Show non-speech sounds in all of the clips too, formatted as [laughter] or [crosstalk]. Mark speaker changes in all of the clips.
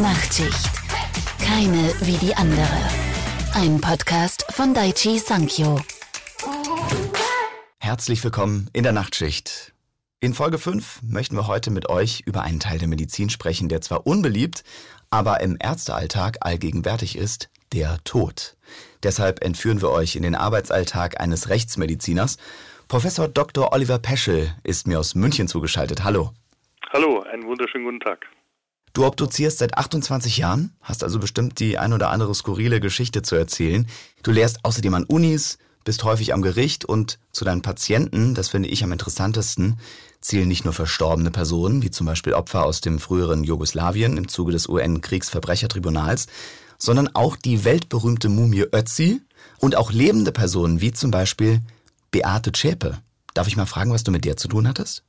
Speaker 1: Nachtschicht. Keine wie die andere. Ein Podcast von Daichi Sankyo.
Speaker 2: Herzlich willkommen in der Nachtschicht. In Folge 5 möchten wir heute mit euch über einen Teil der Medizin sprechen, der zwar unbeliebt, aber im Ärztealltag allgegenwärtig ist, der Tod. Deshalb entführen wir euch in den Arbeitsalltag eines Rechtsmediziners. Professor Dr. Oliver Peschel ist mir aus München zugeschaltet. Hallo.
Speaker 3: Hallo, einen wunderschönen guten Tag.
Speaker 2: Du obduzierst seit 28 Jahren, hast also bestimmt die ein oder andere skurrile Geschichte zu erzählen. Du lehrst außerdem an Unis, bist häufig am Gericht und zu deinen Patienten, das finde ich am interessantesten, zählen nicht nur verstorbene Personen, wie zum Beispiel Opfer aus dem früheren Jugoslawien im Zuge des UN-Kriegsverbrechertribunals, sondern auch die weltberühmte Mumie Ötzi und auch lebende Personen, wie zum Beispiel Beate Zschäpe. Darf ich mal fragen, was du mit der zu tun hattest?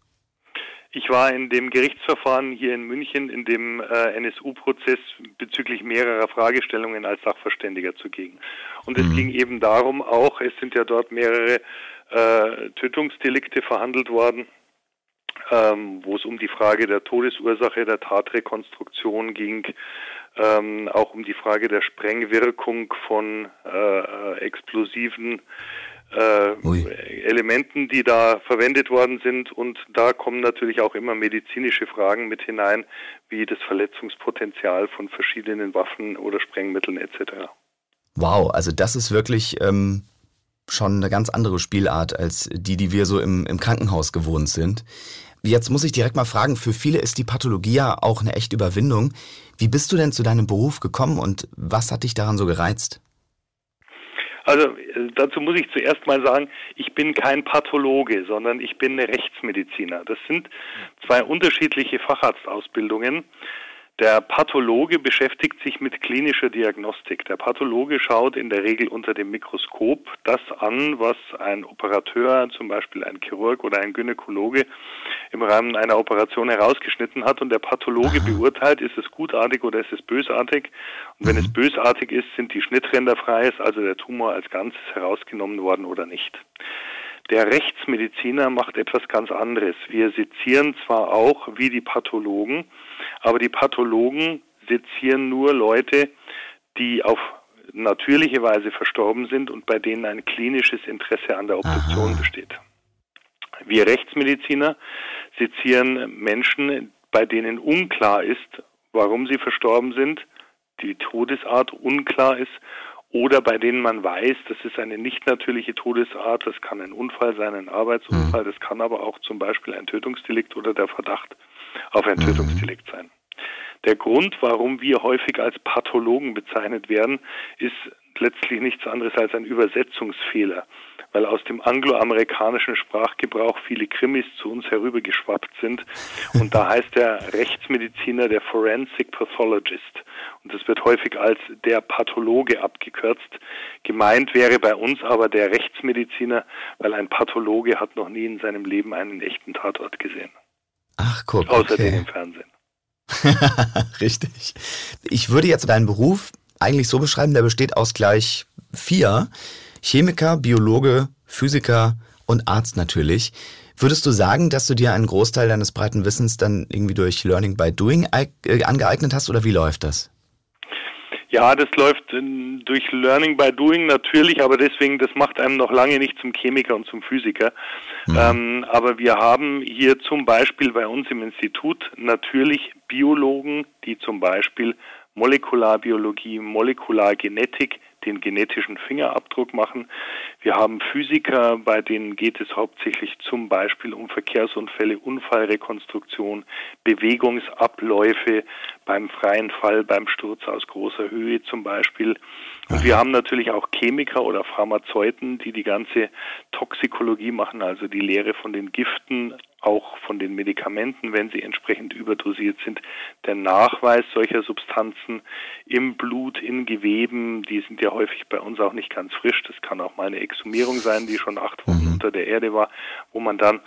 Speaker 3: Ich war in dem Gerichtsverfahren hier in München in dem äh, NSU-Prozess bezüglich mehrerer Fragestellungen als Sachverständiger zugegen. Und es mhm. ging eben darum auch, es sind ja dort mehrere äh, Tötungsdelikte verhandelt worden, ähm, wo es um die Frage der Todesursache, der Tatrekonstruktion ging, ähm, auch um die Frage der Sprengwirkung von äh, äh explosiven äh, Elementen, die da verwendet worden sind. Und da kommen natürlich auch immer medizinische Fragen mit hinein, wie das Verletzungspotenzial von verschiedenen Waffen oder Sprengmitteln etc.
Speaker 2: Wow, also das ist wirklich ähm, schon eine ganz andere Spielart als die, die wir so im, im Krankenhaus gewohnt sind. Jetzt muss ich direkt mal fragen, für viele ist die Pathologie ja auch eine echte Überwindung. Wie bist du denn zu deinem Beruf gekommen und was hat dich daran so gereizt?
Speaker 3: Also dazu muss ich zuerst mal sagen, ich bin kein Pathologe, sondern ich bin Rechtsmediziner. Das sind zwei unterschiedliche Facharztausbildungen. Der Pathologe beschäftigt sich mit klinischer Diagnostik. Der Pathologe schaut in der Regel unter dem Mikroskop das an, was ein Operateur, zum Beispiel ein Chirurg oder ein Gynäkologe, im Rahmen einer Operation herausgeschnitten hat. Und der Pathologe Aha. beurteilt, ist es gutartig oder ist es bösartig. Und wenn mhm. es bösartig ist, sind die Schnittränder frei, ist also der Tumor als Ganzes herausgenommen worden oder nicht. Der Rechtsmediziner macht etwas ganz anderes. Wir sezieren zwar auch wie die Pathologen, aber die Pathologen sezieren nur Leute, die auf natürliche Weise verstorben sind und bei denen ein klinisches Interesse an der Obduktion Aha. besteht. Wir Rechtsmediziner sezieren Menschen, bei denen unklar ist, warum sie verstorben sind, die Todesart unklar ist oder bei denen man weiß, das ist eine nicht natürliche Todesart, das kann ein Unfall sein, ein Arbeitsunfall, mhm. das kann aber auch zum Beispiel ein Tötungsdelikt oder der Verdacht auf ein mhm. Tötungsdelikt sein. Der Grund, warum wir häufig als Pathologen bezeichnet werden, ist letztlich nichts anderes als ein Übersetzungsfehler, weil aus dem angloamerikanischen Sprachgebrauch viele Krimis zu uns herübergeschwappt sind. Und da [laughs] heißt der Rechtsmediziner der Forensic Pathologist. Und das wird häufig als der Pathologe abgekürzt. Gemeint wäre bei uns aber der Rechtsmediziner, weil ein Pathologe hat noch nie in seinem Leben einen echten Tatort gesehen.
Speaker 2: Ach, guck.
Speaker 3: Außer okay. im Fernsehen. [laughs]
Speaker 2: Richtig. Ich würde jetzt deinen Beruf eigentlich so beschreiben, der besteht aus gleich vier. Chemiker, Biologe, Physiker und Arzt natürlich. Würdest du sagen, dass du dir einen Großteil deines breiten Wissens dann irgendwie durch Learning by Doing äh, angeeignet hast oder wie läuft das?
Speaker 3: Ja, das läuft durch Learning by Doing natürlich, aber deswegen, das macht einem noch lange nicht zum Chemiker und zum Physiker. Mhm. Ähm, aber wir haben hier zum Beispiel bei uns im Institut natürlich Biologen, die zum Beispiel Molekularbiologie, Molekulargenetik, den genetischen Fingerabdruck machen. Wir haben Physiker, bei denen geht es hauptsächlich zum Beispiel um Verkehrsunfälle, Unfallrekonstruktion, Bewegungsabläufe beim freien Fall, beim Sturz aus großer Höhe zum Beispiel. Und wir haben natürlich auch Chemiker oder Pharmazeuten, die die ganze Toxikologie machen, also die Lehre von den Giften, auch von den Medikamenten, wenn sie entsprechend überdosiert sind. Der Nachweis solcher Substanzen im Blut, in Geweben, die sind ja häufig bei uns auch nicht ganz frisch. Das kann auch mal eine Exhumierung sein, die schon acht Wochen mhm. unter der Erde war, wo man dann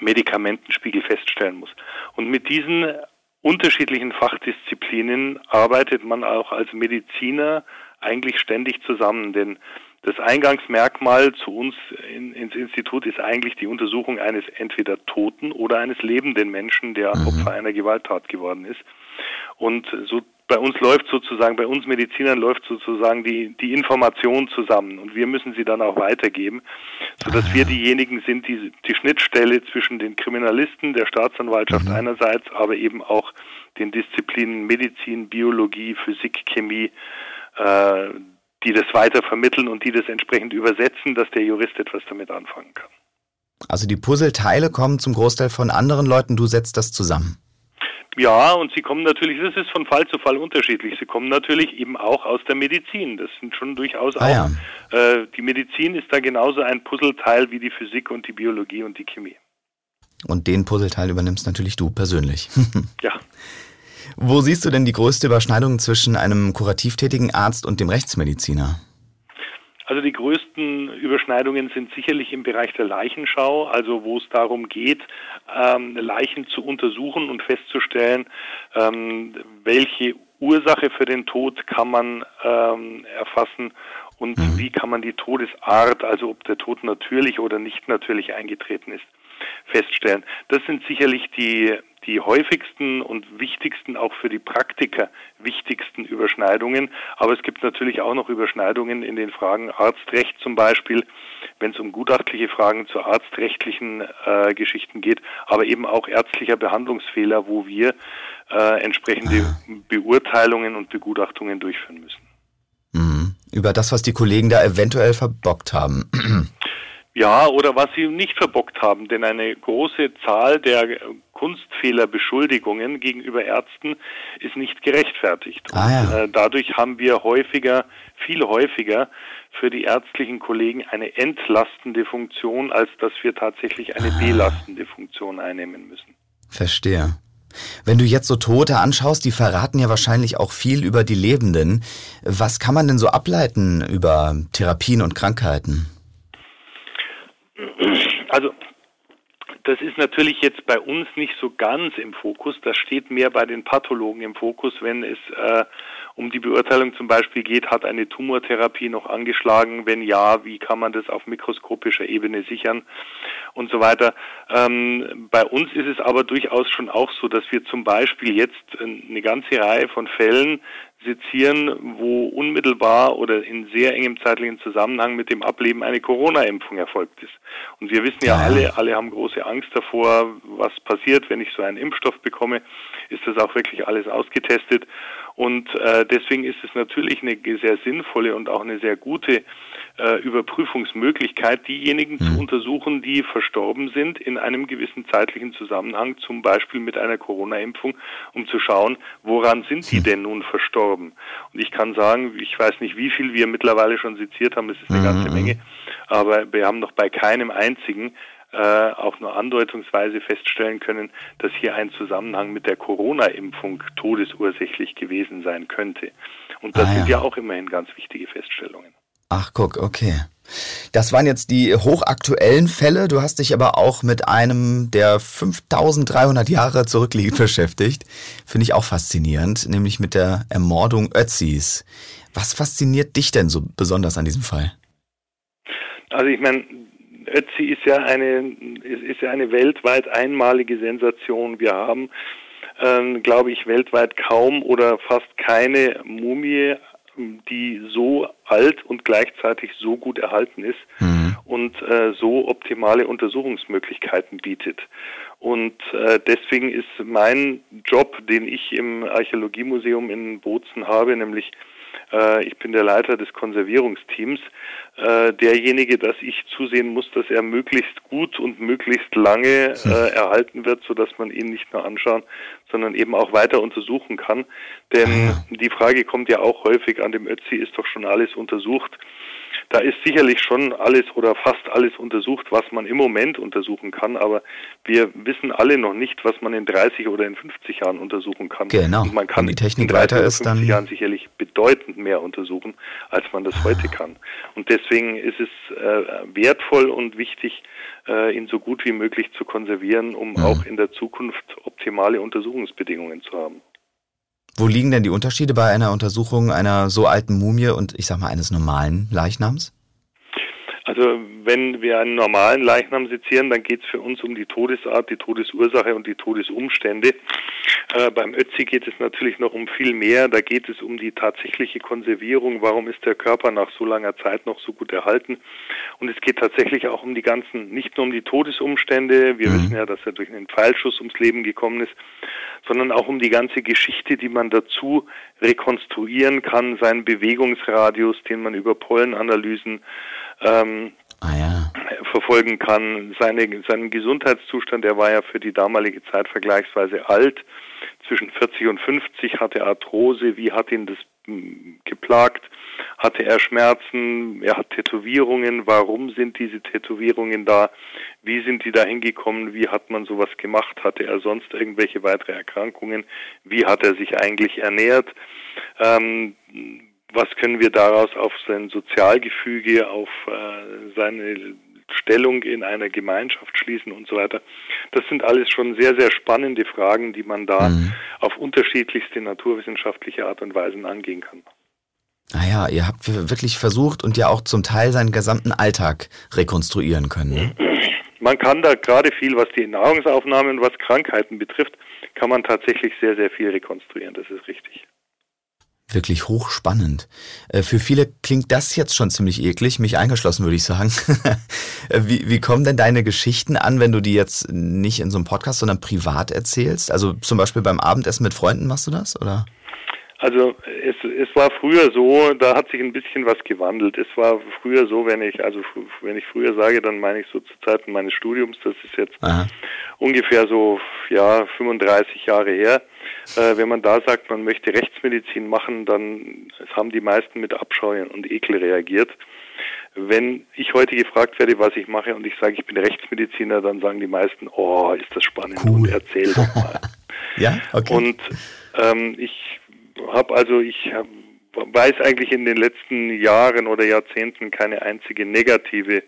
Speaker 3: Medikamentenspiegel feststellen muss. Und mit diesen unterschiedlichen Fachdisziplinen arbeitet man auch als Mediziner eigentlich ständig zusammen, denn das Eingangsmerkmal zu uns in, ins Institut ist eigentlich die Untersuchung eines entweder toten oder eines lebenden Menschen, der mhm. Opfer einer Gewalttat geworden ist. Und so bei uns läuft sozusagen, bei uns Medizinern läuft sozusagen die, die Information zusammen und wir müssen sie dann auch weitergeben, sodass wir diejenigen sind, die die Schnittstelle zwischen den Kriminalisten, der Staatsanwaltschaft mhm. einerseits, aber eben auch den Disziplinen Medizin, Biologie, Physik, Chemie, äh, die das weiter vermitteln und die das entsprechend übersetzen, dass der Jurist etwas damit anfangen kann.
Speaker 2: Also die Puzzleteile kommen zum Großteil von anderen Leuten, du setzt das zusammen.
Speaker 3: Ja, und sie kommen natürlich, das ist von Fall zu Fall unterschiedlich. Sie kommen natürlich eben auch aus der Medizin. Das sind schon durchaus ah, auch. Ja. Äh, die Medizin ist da genauso ein Puzzleteil wie die Physik und die Biologie und die Chemie.
Speaker 2: Und den Puzzleteil übernimmst natürlich du persönlich. [laughs]
Speaker 3: ja.
Speaker 2: Wo siehst du denn die größte Überschneidung zwischen einem kurativ tätigen Arzt und dem Rechtsmediziner?
Speaker 3: Also die größten Überschneidungen sind sicherlich im Bereich der Leichenschau, also wo es darum geht, ähm, Leichen zu untersuchen und festzustellen, ähm, welche Ursache für den Tod kann man ähm, erfassen und mhm. wie kann man die Todesart, also ob der Tod natürlich oder nicht natürlich eingetreten ist, feststellen. Das sind sicherlich die die häufigsten und wichtigsten, auch für die Praktiker wichtigsten Überschneidungen. Aber es gibt natürlich auch noch Überschneidungen in den Fragen Arztrecht zum Beispiel, wenn es um gutachtliche Fragen zu arztrechtlichen äh, Geschichten geht, aber eben auch ärztlicher Behandlungsfehler, wo wir äh, entsprechende Beurteilungen und Begutachtungen durchführen müssen.
Speaker 2: Mhm. Über das, was die Kollegen da eventuell verbockt haben.
Speaker 3: Ja, oder was sie nicht verbockt haben, denn eine große Zahl der Kunstfehlerbeschuldigungen gegenüber Ärzten ist nicht gerechtfertigt.
Speaker 2: Ah, ja.
Speaker 3: Und, äh, dadurch haben wir häufiger, viel häufiger für die ärztlichen Kollegen eine entlastende Funktion, als dass wir tatsächlich eine ah. belastende Funktion einnehmen müssen.
Speaker 2: Verstehe. Wenn du jetzt so Tote anschaust, die verraten ja wahrscheinlich auch viel über die Lebenden. Was kann man denn so ableiten über Therapien und Krankheiten?
Speaker 3: Also das ist natürlich jetzt bei uns nicht so ganz im Fokus. Das steht mehr bei den Pathologen im Fokus, wenn es äh, um die Beurteilung zum Beispiel geht, hat eine Tumortherapie noch angeschlagen? Wenn ja, wie kann man das auf mikroskopischer Ebene sichern und so weiter. Ähm, bei uns ist es aber durchaus schon auch so, dass wir zum Beispiel jetzt eine ganze Reihe von Fällen sezieren, wo unmittelbar oder in sehr engem zeitlichen Zusammenhang mit dem Ableben eine Corona-Impfung erfolgt ist. Und wir wissen ja alle, alle haben große Angst davor, was passiert, wenn ich so einen Impfstoff bekomme. Ist das auch wirklich alles ausgetestet? Und äh, deswegen ist es natürlich eine sehr sinnvolle und auch eine sehr gute äh, Überprüfungsmöglichkeit, diejenigen mhm. zu untersuchen, die verstorben sind in einem gewissen zeitlichen Zusammenhang, zum Beispiel mit einer Corona-Impfung, um zu schauen, woran sind die hm. denn nun verstorben. Und ich kann sagen, ich weiß nicht, wie viel wir mittlerweile schon seziert haben, es ist eine ganze mhm. Menge, aber wir haben noch bei keinem einzigen äh, auch nur andeutungsweise feststellen können, dass hier ein Zusammenhang mit der Corona-Impfung todesursächlich gewesen sein könnte. Und das ah, ja. sind ja auch immerhin ganz wichtige Feststellungen.
Speaker 2: Ach, guck, okay. Das waren jetzt die hochaktuellen Fälle. Du hast dich aber auch mit einem, der 5300 Jahre zurückliegt, [laughs] beschäftigt. Finde ich auch faszinierend, nämlich mit der Ermordung Ötzis. Was fasziniert dich denn so besonders an diesem Fall?
Speaker 3: Also ich meine, Ötzi ist ja eine ist ja eine weltweit einmalige Sensation. Wir haben, ähm, glaube ich, weltweit kaum oder fast keine Mumie, die so alt und gleichzeitig so gut erhalten ist mhm. und äh, so optimale Untersuchungsmöglichkeiten bietet. Und äh, deswegen ist mein Job, den ich im Archäologiemuseum in Bozen habe, nämlich äh, ich bin der Leiter des Konservierungsteams. Äh, derjenige, dass ich zusehen muss, dass er möglichst gut und möglichst lange hm. äh, erhalten wird, sodass man ihn nicht nur anschauen, sondern eben auch weiter untersuchen kann. Denn ah, die Frage kommt ja auch häufig an dem Ötzi, ist doch schon alles untersucht. Da ist sicherlich schon alles oder fast alles untersucht, was man im Moment untersuchen kann, aber wir wissen alle noch nicht, was man in 30 oder in 50 Jahren untersuchen kann.
Speaker 2: Genau.
Speaker 3: Und man kann
Speaker 2: die Technik in 30 weiter ist,
Speaker 3: oder 50 Jahren sicherlich bedeutend mehr untersuchen, als man das heute kann. Und deswegen ist es äh, wertvoll und wichtig, äh, ihn so gut wie möglich zu konservieren, um mhm. auch in der Zukunft optimale Untersuchungsbedingungen zu haben.
Speaker 2: Wo liegen denn die Unterschiede bei einer Untersuchung einer so alten Mumie und ich sag mal eines normalen Leichnams?
Speaker 3: Also wenn wir einen normalen Leichnam sezieren, dann geht es für uns um die Todesart, die Todesursache und die Todesumstände. Äh, beim Ötzi geht es natürlich noch um viel mehr. Da geht es um die tatsächliche Konservierung. Warum ist der Körper nach so langer Zeit noch so gut erhalten? Und es geht tatsächlich auch um die ganzen, nicht nur um die Todesumstände. Wir mhm. wissen ja, dass er durch einen Pfeilschuss ums Leben gekommen ist, sondern auch um die ganze Geschichte, die man dazu rekonstruieren kann, seinen Bewegungsradius, den man über Pollenanalysen ähm, ah, ja. verfolgen kann, seine, seinen Gesundheitszustand. Er war ja für die damalige Zeit vergleichsweise alt zwischen 40 und 50, hatte Arthrose, wie hat ihn das hm, geplagt? Hatte er Schmerzen? Er hat Tätowierungen. Warum sind diese Tätowierungen da? Wie sind die da hingekommen? Wie hat man sowas gemacht? Hatte er sonst irgendwelche weitere Erkrankungen? Wie hat er sich eigentlich ernährt? Ähm, was können wir daraus auf sein Sozialgefüge, auf äh, seine Stellung in einer Gemeinschaft schließen und so weiter. Das sind alles schon sehr, sehr spannende Fragen, die man da mhm. auf unterschiedlichste naturwissenschaftliche Art und Weise angehen kann.
Speaker 2: Naja, ah ihr habt wirklich versucht und ja auch zum Teil seinen gesamten Alltag rekonstruieren können. Ne? [clears throat]
Speaker 3: Man kann da gerade viel, was die Nahrungsaufnahme und was Krankheiten betrifft, kann man tatsächlich sehr, sehr viel rekonstruieren. Das ist richtig.
Speaker 2: Wirklich hochspannend. Äh, für viele klingt das jetzt schon ziemlich eklig, mich eingeschlossen, würde ich sagen. [laughs] Wie, wie kommen denn deine Geschichten an, wenn du die jetzt nicht in so einem Podcast, sondern privat erzählst? Also zum Beispiel beim Abendessen mit Freunden machst du das, oder?
Speaker 3: Also es, es war früher so, da hat sich ein bisschen was gewandelt. Es war früher so, wenn ich, also wenn ich früher sage, dann meine ich so zu Zeiten meines Studiums, das ist jetzt Aha. ungefähr so, ja, 35 Jahre her. Äh, wenn man da sagt, man möchte Rechtsmedizin machen, dann haben die meisten mit Abscheu und Ekel reagiert. Wenn ich heute gefragt werde, was ich mache und ich sage, ich bin Rechtsmediziner, dann sagen die meisten, oh, ist das spannend cool. und erzähl doch mal. [laughs]
Speaker 2: ja, okay.
Speaker 3: Und ähm, ich habe also, ich hab, weiß eigentlich in den letzten Jahren oder Jahrzehnten keine einzige negative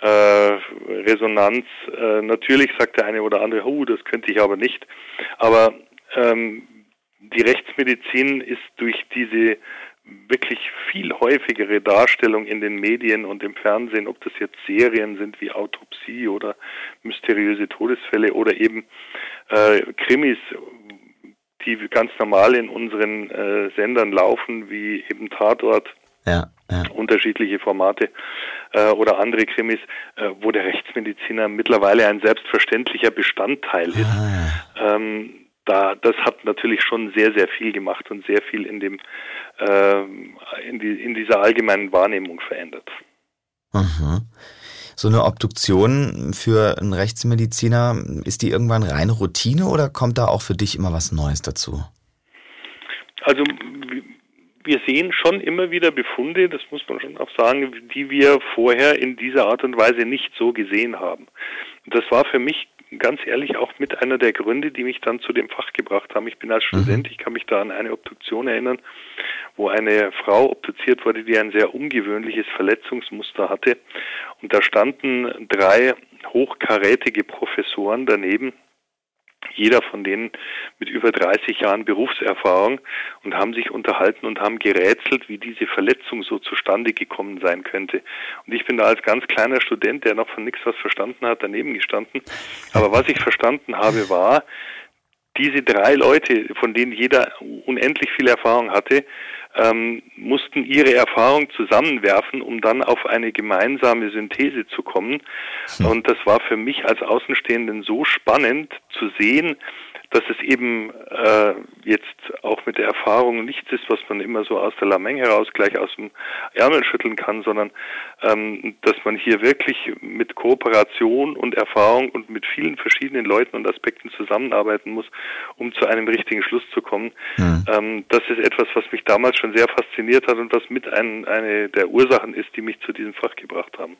Speaker 3: äh, Resonanz. Äh, natürlich sagt der eine oder andere, oh, das könnte ich aber nicht. Aber ähm, die Rechtsmedizin ist durch diese wirklich viel häufigere Darstellung in den Medien und im Fernsehen, ob das jetzt Serien sind wie Autopsie oder mysteriöse Todesfälle oder eben äh, Krimis, die ganz normal in unseren äh, Sendern laufen, wie eben Tatort, ja, ja. unterschiedliche Formate äh, oder andere Krimis, äh, wo der Rechtsmediziner mittlerweile ein selbstverständlicher Bestandteil ist. Ah. Ähm, da, das hat natürlich schon sehr, sehr viel gemacht und sehr viel in dem, äh, in, die, in dieser allgemeinen Wahrnehmung verändert.
Speaker 2: Mhm. So eine Obduktion für einen Rechtsmediziner, ist die irgendwann reine Routine oder kommt da auch für dich immer was Neues dazu?
Speaker 3: Also wir sehen schon immer wieder Befunde, das muss man schon auch sagen, die wir vorher in dieser Art und Weise nicht so gesehen haben. Das war für mich ganz ehrlich auch mit einer der Gründe, die mich dann zu dem Fach gebracht haben. Ich bin als mhm. Student, ich kann mich da an eine Obduktion erinnern, wo eine Frau obduziert wurde, die ein sehr ungewöhnliches Verletzungsmuster hatte. Und da standen drei hochkarätige Professoren daneben, jeder von denen mit über 30 Jahren Berufserfahrung und haben sich unterhalten und haben gerätselt, wie diese Verletzung so zustande gekommen sein könnte. Und ich bin da als ganz kleiner Student, der noch von nichts was verstanden hat, daneben gestanden. Aber was ich verstanden habe, war, diese drei Leute, von denen jeder unendlich viel Erfahrung hatte, ähm, mussten ihre Erfahrung zusammenwerfen, um dann auf eine gemeinsame Synthese zu kommen. Hm. Und das war für mich als Außenstehenden so spannend zu sehen, dass es eben äh, jetzt auch mit der Erfahrung nichts ist, was man immer so aus der Lameng heraus gleich aus dem Ärmel schütteln kann, sondern ähm, dass man hier wirklich mit Kooperation und Erfahrung und mit vielen verschiedenen Leuten und Aspekten zusammenarbeiten muss, um zu einem richtigen Schluss zu kommen. Mhm. Ähm, das ist etwas, was mich damals schon sehr fasziniert hat und was mit ein, eine der Ursachen ist, die mich zu diesem Fach gebracht haben.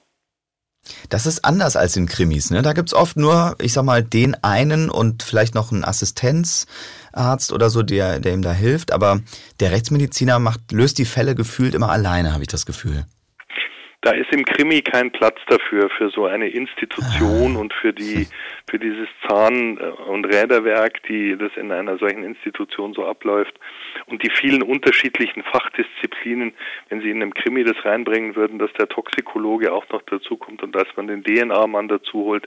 Speaker 2: Das ist anders als in Krimis. Ne? Da gibt's oft nur, ich sag mal, den einen und vielleicht noch einen Assistenzarzt oder so, der, der ihm da hilft. Aber der Rechtsmediziner macht, löst die Fälle gefühlt immer alleine, habe ich das Gefühl.
Speaker 3: Da ist im Krimi kein Platz dafür, für so eine Institution ah. und für die, für dieses Zahn- und Räderwerk, die das in einer solchen Institution so abläuft und die vielen unterschiedlichen Fachdisziplinen, wenn Sie in einem Krimi das reinbringen würden, dass der Toxikologe auch noch dazukommt und dass man den DNA-Mann dazu holt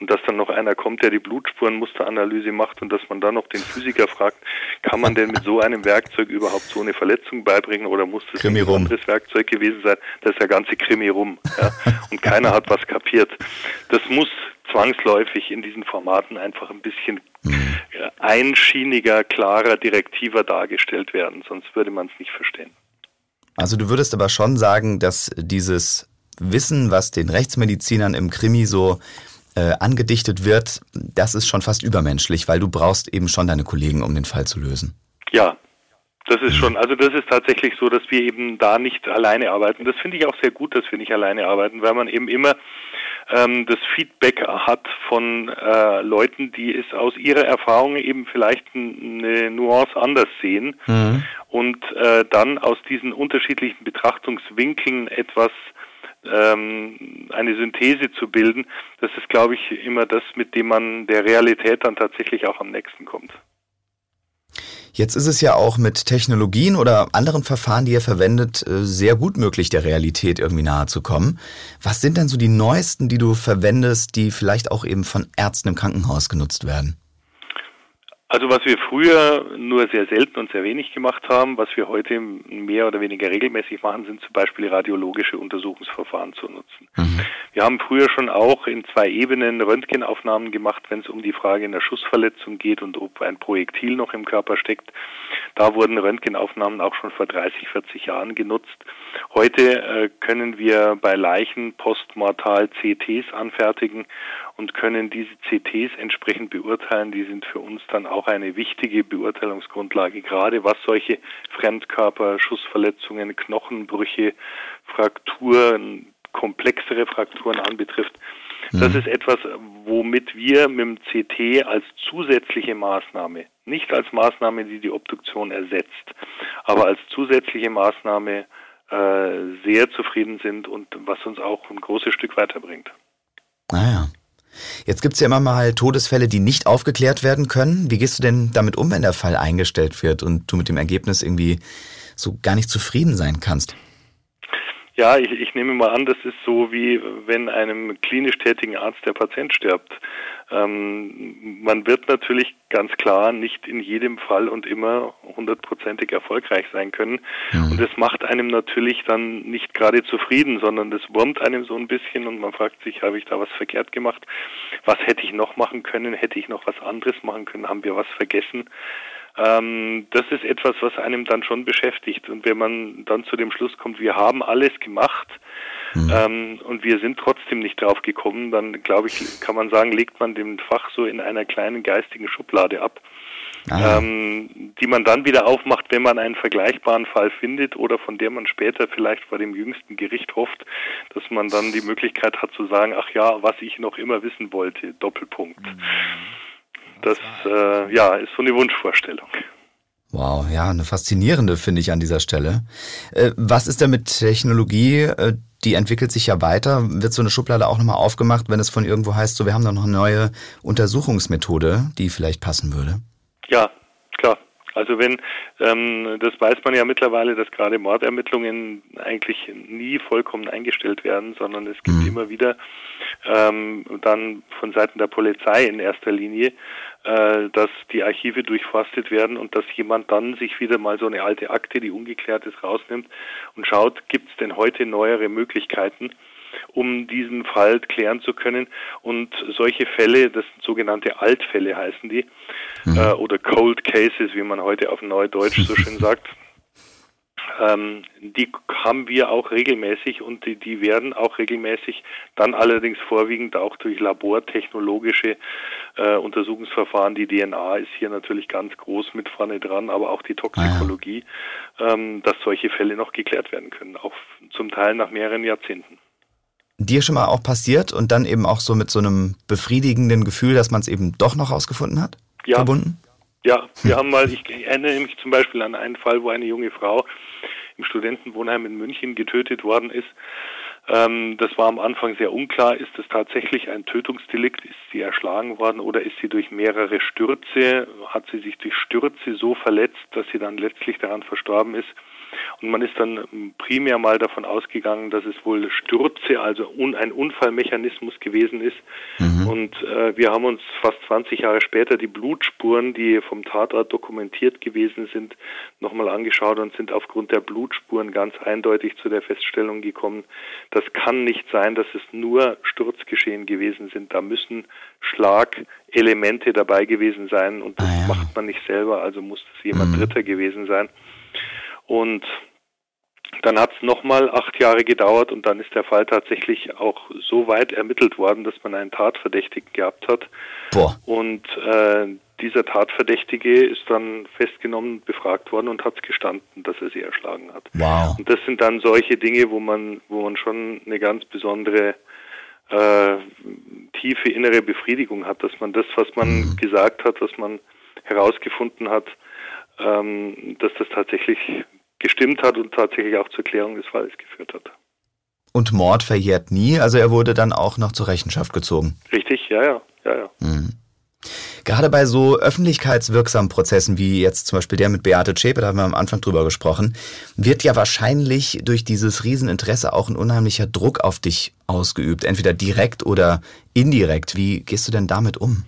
Speaker 3: und dass dann noch einer kommt, der die Blutspurenmusteranalyse macht und dass man dann noch den Physiker fragt, kann man denn mit so einem Werkzeug überhaupt so eine Verletzung beibringen oder muss das
Speaker 2: ein
Speaker 3: anderes Werkzeug gewesen sein? Das ist der ganze Krimi rum. Ja? Und keiner hat was kapiert. Das muss zwangsläufig in diesen Formaten einfach ein bisschen mhm. einschieniger, klarer, direktiver dargestellt werden, sonst würde man es nicht verstehen.
Speaker 2: Also du würdest aber schon sagen, dass dieses Wissen, was den Rechtsmedizinern im Krimi so äh, angedichtet wird, das ist schon fast übermenschlich, weil du brauchst eben schon deine Kollegen, um den Fall zu lösen.
Speaker 3: Ja, das ist schon, also das ist tatsächlich so, dass wir eben da nicht alleine arbeiten. Das finde ich auch sehr gut, dass wir nicht alleine arbeiten, weil man eben immer ähm, das Feedback hat von äh, Leuten, die es aus ihrer Erfahrung eben vielleicht eine Nuance anders sehen mhm. und äh, dann aus diesen unterschiedlichen Betrachtungswinkeln etwas ähm, eine Synthese zu bilden, das ist, glaube ich, immer das, mit dem man der Realität dann tatsächlich auch am nächsten kommt.
Speaker 2: Jetzt ist es ja auch mit Technologien oder anderen Verfahren, die ihr verwendet, äh, sehr gut möglich, der Realität irgendwie nahe zu kommen. Was sind denn so die neuesten, die du verwendest, die vielleicht auch eben von Ärzten im Krankenhaus genutzt werden?
Speaker 3: Also was wir früher nur sehr selten und sehr wenig gemacht haben, was wir heute mehr oder weniger regelmäßig machen, sind zum Beispiel radiologische Untersuchungsverfahren zu nutzen. Mhm. Wir haben früher schon auch in zwei Ebenen Röntgenaufnahmen gemacht, wenn es um die Frage einer Schussverletzung geht und ob ein Projektil noch im Körper steckt. Da wurden Röntgenaufnahmen auch schon vor 30, 40 Jahren genutzt. Heute äh, können wir bei Leichen postmortal CTs anfertigen und können diese CTs entsprechend beurteilen. Die sind für uns dann auch eine wichtige Beurteilungsgrundlage, gerade was solche Fremdkörper, Schussverletzungen, Knochenbrüche, Frakturen, komplexere Frakturen anbetrifft. Das mhm. ist etwas, womit wir mit dem CT als zusätzliche Maßnahme, nicht als Maßnahme, die die Obduktion ersetzt, aber als zusätzliche Maßnahme äh, sehr zufrieden sind und was uns auch ein großes Stück weiterbringt.
Speaker 2: Naja. Jetzt gibt es ja immer mal Todesfälle, die nicht aufgeklärt werden können. Wie gehst du denn damit um, wenn der Fall eingestellt wird und du mit dem Ergebnis irgendwie so gar nicht zufrieden sein kannst?
Speaker 3: Ja, ich, ich nehme mal an, das ist so wie wenn einem klinisch tätigen Arzt der Patient stirbt. Ähm, man wird natürlich ganz klar nicht in jedem Fall und immer hundertprozentig erfolgreich sein können. Mhm. Und das macht einem natürlich dann nicht gerade zufrieden, sondern das wurmt einem so ein bisschen und man fragt sich, habe ich da was verkehrt gemacht? Was hätte ich noch machen können? Hätte ich noch was anderes machen können? Haben wir was vergessen? Ähm, das ist etwas, was einem dann schon beschäftigt. Und wenn man dann zu dem Schluss kommt, wir haben alles gemacht mhm. ähm, und wir sind trotzdem nicht drauf gekommen, dann glaube ich, kann man sagen, legt man dem Fach so in einer kleinen geistigen Schublade ab. Ah. Ähm, die man dann wieder aufmacht, wenn man einen vergleichbaren Fall findet oder von der man später vielleicht vor dem jüngsten Gericht hofft, dass man dann die Möglichkeit hat zu sagen, ach ja, was ich noch immer wissen wollte, Doppelpunkt. Mhm. Das äh, ja, ist so eine Wunschvorstellung.
Speaker 2: Wow, ja, eine faszinierende finde ich an dieser Stelle. Äh, was ist denn mit Technologie? Äh, die entwickelt sich ja weiter. Wird so eine Schublade auch nochmal aufgemacht, wenn es von irgendwo heißt, so wir haben da noch eine neue Untersuchungsmethode, die vielleicht passen würde?
Speaker 3: Ja, klar. Also wenn, ähm, das weiß man ja mittlerweile, dass gerade Mordermittlungen eigentlich nie vollkommen eingestellt werden, sondern es gibt mhm. immer wieder ähm, dann von Seiten der Polizei in erster Linie, äh, dass die Archive durchforstet werden und dass jemand dann sich wieder mal so eine alte Akte, die ungeklärt ist, rausnimmt und schaut, gibt es denn heute neuere Möglichkeiten, um diesen Fall klären zu können. Und solche Fälle, das sind sogenannte Altfälle heißen die, mhm. äh, oder Cold Cases, wie man heute auf Neudeutsch so schön [laughs] sagt. Ähm, die haben wir auch regelmäßig und die, die werden auch regelmäßig dann allerdings vorwiegend auch durch labortechnologische äh, Untersuchungsverfahren. Die DNA ist hier natürlich ganz groß mit vorne dran, aber auch die Toxikologie, ah, ja. ähm, dass solche Fälle noch geklärt werden können, auch zum Teil nach mehreren Jahrzehnten
Speaker 2: dir schon mal auch passiert und dann eben auch so mit so einem befriedigenden Gefühl, dass man es eben doch noch rausgefunden hat?
Speaker 3: Ja. Verbunden? Ja, wir haben mal, ich erinnere mich zum Beispiel an einen Fall, wo eine junge Frau im Studentenwohnheim in München getötet worden ist. Ähm, das war am Anfang sehr unklar. Ist es tatsächlich ein Tötungsdelikt? Ist sie erschlagen worden oder ist sie durch mehrere Stürze, hat sie sich durch Stürze so verletzt, dass sie dann letztlich daran verstorben ist? Und man ist dann primär mal davon ausgegangen, dass es wohl Stürze, also un, ein Unfallmechanismus gewesen ist. Mhm. Und äh, wir haben uns fast 20 Jahre später die Blutspuren, die vom Tatort dokumentiert gewesen sind, nochmal angeschaut und sind aufgrund der Blutspuren ganz eindeutig zu der Feststellung gekommen, das kann nicht sein, dass es nur Sturzgeschehen gewesen sind. Da müssen Schlagelemente dabei gewesen sein und das ah, ja. macht man nicht selber, also muss es jemand mhm. Dritter gewesen sein. Und dann hat es nochmal acht Jahre gedauert und dann ist der Fall tatsächlich auch so weit ermittelt worden, dass man einen Tatverdächtigen gehabt hat. Boah. Und äh, dieser Tatverdächtige ist dann festgenommen, befragt worden und hat es gestanden, dass er sie erschlagen hat. Wow. Und das sind dann solche Dinge, wo man, wo man schon eine ganz besondere äh, tiefe innere Befriedigung hat, dass man das, was man mhm. gesagt hat, was man herausgefunden hat, ähm, dass das tatsächlich gestimmt hat und tatsächlich auch zur Klärung des Falles geführt hat.
Speaker 2: Und Mord verjährt nie, also er wurde dann auch noch zur Rechenschaft gezogen.
Speaker 3: Richtig, ja, ja, ja, ja. Mhm.
Speaker 2: Gerade bei so öffentlichkeitswirksamen Prozessen wie jetzt zum Beispiel der mit Beate Zschäpe, da haben wir am Anfang drüber gesprochen, wird ja wahrscheinlich durch dieses Rieseninteresse auch ein unheimlicher Druck auf dich ausgeübt, entweder direkt oder indirekt. Wie gehst du denn damit um?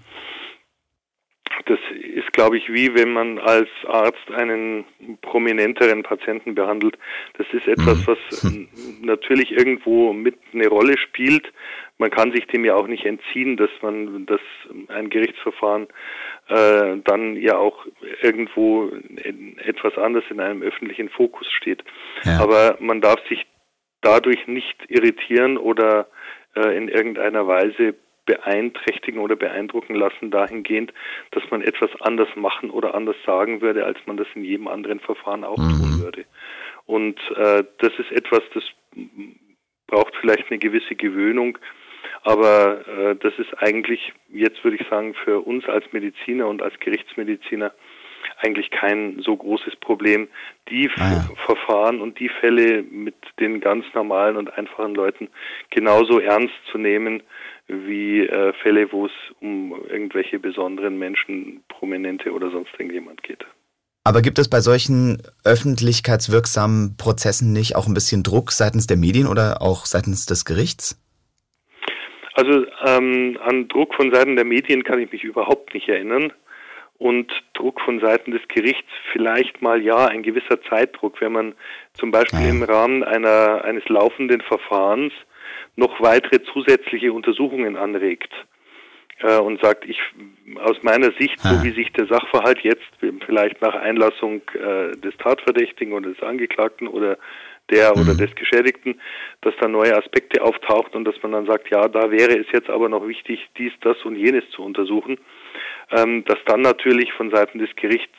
Speaker 3: Glaube ich, wie wenn man als Arzt einen prominenteren Patienten behandelt. Das ist etwas, mhm. was hm. [laughs] natürlich irgendwo mit eine Rolle spielt. Man kann sich dem ja auch nicht entziehen, dass man, dass ein Gerichtsverfahren äh, dann ja auch irgendwo etwas anderes in einem öffentlichen Fokus steht. Ja. Aber man darf sich dadurch nicht irritieren oder äh, in irgendeiner Weise beeinträchtigen oder beeindrucken lassen dahingehend, dass man etwas anders machen oder anders sagen würde, als man das in jedem anderen Verfahren auch mhm. tun würde. Und äh, das ist etwas, das braucht vielleicht eine gewisse Gewöhnung, aber äh, das ist eigentlich, jetzt würde ich sagen, für uns als Mediziner und als Gerichtsmediziner eigentlich kein so großes Problem. Die ah. Verfahren und die Fälle mit den ganz normalen und einfachen Leuten genauso ernst zu nehmen, wie äh, Fälle, wo es um irgendwelche besonderen Menschen, Prominente oder sonst irgendjemand geht.
Speaker 2: Aber gibt es bei solchen öffentlichkeitswirksamen Prozessen nicht auch ein bisschen Druck seitens der Medien oder auch seitens des Gerichts?
Speaker 3: Also ähm, an Druck von Seiten der Medien kann ich mich überhaupt nicht erinnern. Und Druck von Seiten des Gerichts vielleicht mal ja, ein gewisser Zeitdruck, wenn man zum Beispiel ja. im Rahmen einer, eines laufenden Verfahrens noch weitere zusätzliche Untersuchungen anregt äh, und sagt, ich aus meiner Sicht, so wie sich der Sachverhalt jetzt vielleicht nach Einlassung äh, des Tatverdächtigen oder des Angeklagten oder der mhm. oder des Geschädigten, dass da neue Aspekte auftauchen und dass man dann sagt, ja, da wäre es jetzt aber noch wichtig, dies, das und jenes zu untersuchen, ähm, dass dann natürlich von Seiten des Gerichts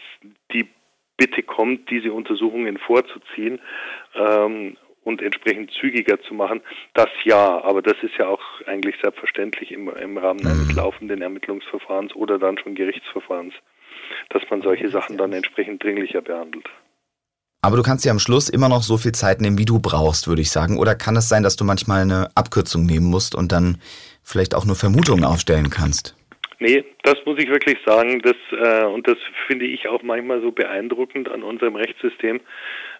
Speaker 3: die Bitte kommt, diese Untersuchungen vorzuziehen ähm, und entsprechend zügiger zu machen, das ja, aber das ist ja auch eigentlich selbstverständlich im, im Rahmen eines mhm. laufenden Ermittlungsverfahrens oder dann schon Gerichtsverfahrens, dass man solche Sachen dann entsprechend dringlicher behandelt.
Speaker 2: Aber du kannst dir am Schluss immer noch so viel Zeit nehmen, wie du brauchst, würde ich sagen. Oder kann es sein, dass du manchmal eine Abkürzung nehmen musst und dann vielleicht auch nur Vermutungen aufstellen kannst?
Speaker 3: Nee, das muss ich wirklich sagen. Das, äh, und das finde ich auch manchmal so beeindruckend an unserem Rechtssystem.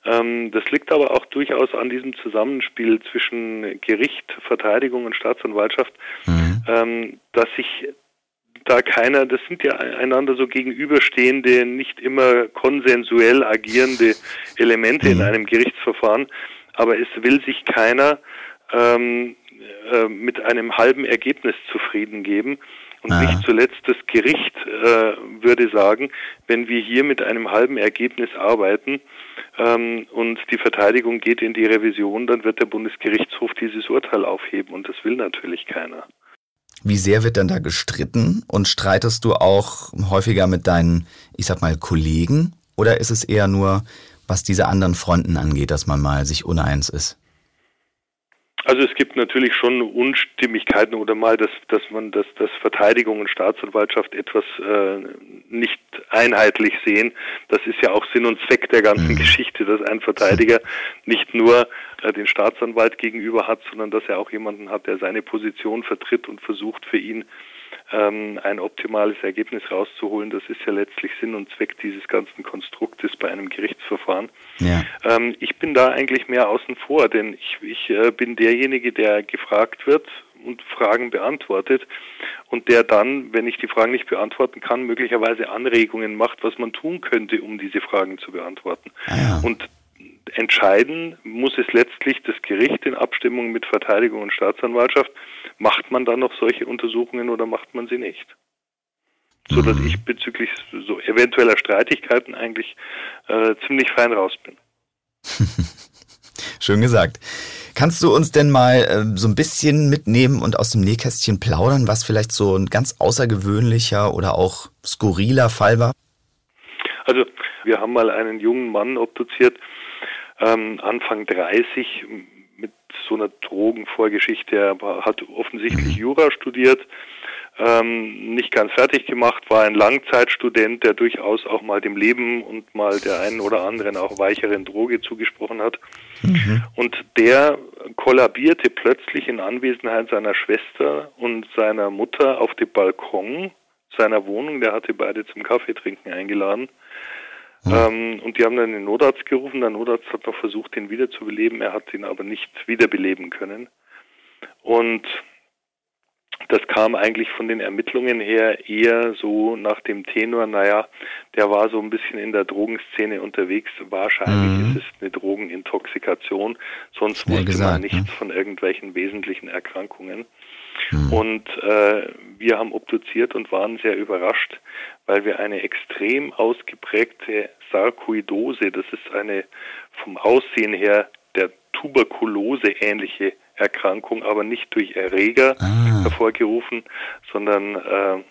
Speaker 3: Ähm, das liegt aber auch durchaus an diesem Zusammenspiel zwischen Gericht, Verteidigung und Staatsanwaltschaft, mhm. ähm, dass sich da keiner, das sind ja einander so gegenüberstehende, nicht immer konsensuell agierende Elemente mhm. in einem Gerichtsverfahren, aber es will sich keiner ähm, äh, mit einem halben Ergebnis zufrieden geben. Und ah. nicht zuletzt das Gericht äh, würde sagen, wenn wir hier mit einem halben Ergebnis arbeiten ähm, und die Verteidigung geht in die Revision, dann wird der Bundesgerichtshof dieses Urteil aufheben und das will natürlich keiner.
Speaker 2: Wie sehr wird dann da gestritten und streitest du auch häufiger mit deinen, ich sag mal, Kollegen oder ist es eher nur, was diese anderen Fronten angeht, dass man mal sich uneins ist?
Speaker 3: Also es gibt natürlich schon Unstimmigkeiten oder mal, dass, dass man dass, dass Verteidigung und Staatsanwaltschaft etwas äh, nicht einheitlich sehen. Das ist ja auch Sinn und Zweck der ganzen mhm. Geschichte, dass ein Verteidiger nicht nur äh, den Staatsanwalt gegenüber hat, sondern dass er auch jemanden hat, der seine Position vertritt und versucht für ihn ähm, ein optimales Ergebnis rauszuholen. Das ist ja letztlich Sinn und Zweck dieses ganzen Konstruktes bei einem Gerichtsverfahren. Ja. Ähm, ich bin da eigentlich mehr außen vor, denn ich, ich äh, bin derjenige, der gefragt wird und Fragen beantwortet und der dann, wenn ich die Fragen nicht beantworten kann, möglicherweise Anregungen macht, was man tun könnte, um diese Fragen zu beantworten. Ah ja. Und entscheiden muss es letztlich das Gericht in Abstimmung mit Verteidigung und Staatsanwaltschaft. Macht man dann noch solche Untersuchungen oder macht man sie nicht? So dass mhm. ich bezüglich so eventueller Streitigkeiten eigentlich äh, ziemlich fein raus bin. [laughs]
Speaker 2: Schön gesagt. Kannst du uns denn mal äh, so ein bisschen mitnehmen und aus dem Nähkästchen plaudern, was vielleicht so ein ganz außergewöhnlicher oder auch skurriler Fall war?
Speaker 3: Also wir haben mal einen jungen Mann obduziert, ähm, Anfang 30 mit so einer Drogenvorgeschichte. Er hat offensichtlich mhm. Jura studiert, ähm, nicht ganz fertig gemacht, war ein Langzeitstudent, der durchaus auch mal dem Leben und mal der einen oder anderen auch weicheren Droge zugesprochen hat. Mhm. Und der kollabierte plötzlich in Anwesenheit seiner Schwester und seiner Mutter auf dem Balkon seiner Wohnung. Der hatte beide zum Kaffeetrinken eingeladen. Ähm, und die haben dann den Notarzt gerufen. Der Notarzt hat noch versucht, ihn wiederzubeleben. Er hat ihn aber nicht wiederbeleben können. Und das kam eigentlich von den Ermittlungen her eher so nach dem Tenor, naja, der war so ein bisschen in der Drogenszene unterwegs. Wahrscheinlich mhm. ist es eine Drogenintoxikation, sonst Schnell wusste gesagt, man nichts ne? von irgendwelchen wesentlichen Erkrankungen. Mhm. Und äh, wir haben obduziert und waren sehr überrascht, weil wir eine extrem ausgeprägte Sarkoidose, das ist eine vom Aussehen her der Tuberkulose ähnliche Erkrankung, aber nicht durch Erreger ah. hervorgerufen, sondern äh,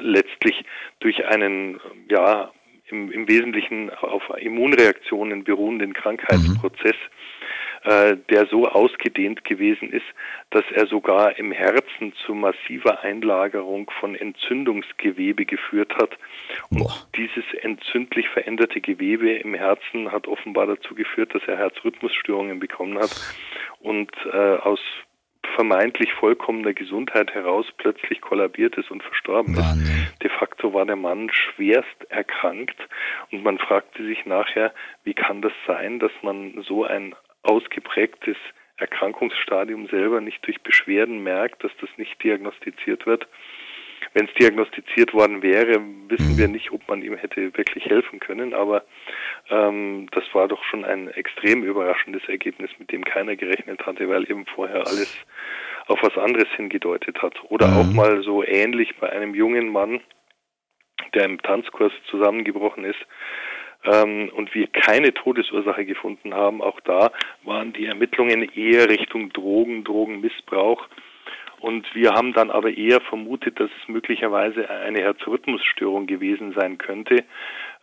Speaker 3: letztlich durch einen ja im, im Wesentlichen auf Immunreaktionen beruhenden Krankheitsprozess. Mhm äh, der so ausgedehnt gewesen ist, dass er sogar im Herzen zu massiver Einlagerung von Entzündungsgewebe geführt hat. Und Boah. dieses entzündlich veränderte Gewebe im Herzen hat offenbar dazu geführt, dass er Herzrhythmusstörungen bekommen hat und äh, aus vermeintlich vollkommener Gesundheit heraus plötzlich kollabiert ist und verstorben Wahnsinn. ist. De facto war der Mann schwerst erkrankt und man fragte sich nachher, wie kann das sein, dass man so ein ausgeprägtes Erkrankungsstadium selber nicht durch Beschwerden merkt, dass das nicht diagnostiziert wird. Wenn es diagnostiziert worden wäre, wissen wir nicht, ob man ihm hätte wirklich helfen können. Aber ähm, das war doch schon ein extrem überraschendes Ergebnis, mit dem keiner gerechnet hatte, weil eben vorher alles auf was anderes hingedeutet hat. Oder mhm. auch mal so ähnlich bei einem jungen Mann, der im Tanzkurs zusammengebrochen ist, ähm, und wir keine Todesursache gefunden haben. Auch da waren die Ermittlungen eher Richtung Drogen, Drogenmissbrauch. Und wir haben dann aber eher vermutet, dass es möglicherweise eine Herzrhythmusstörung gewesen sein könnte,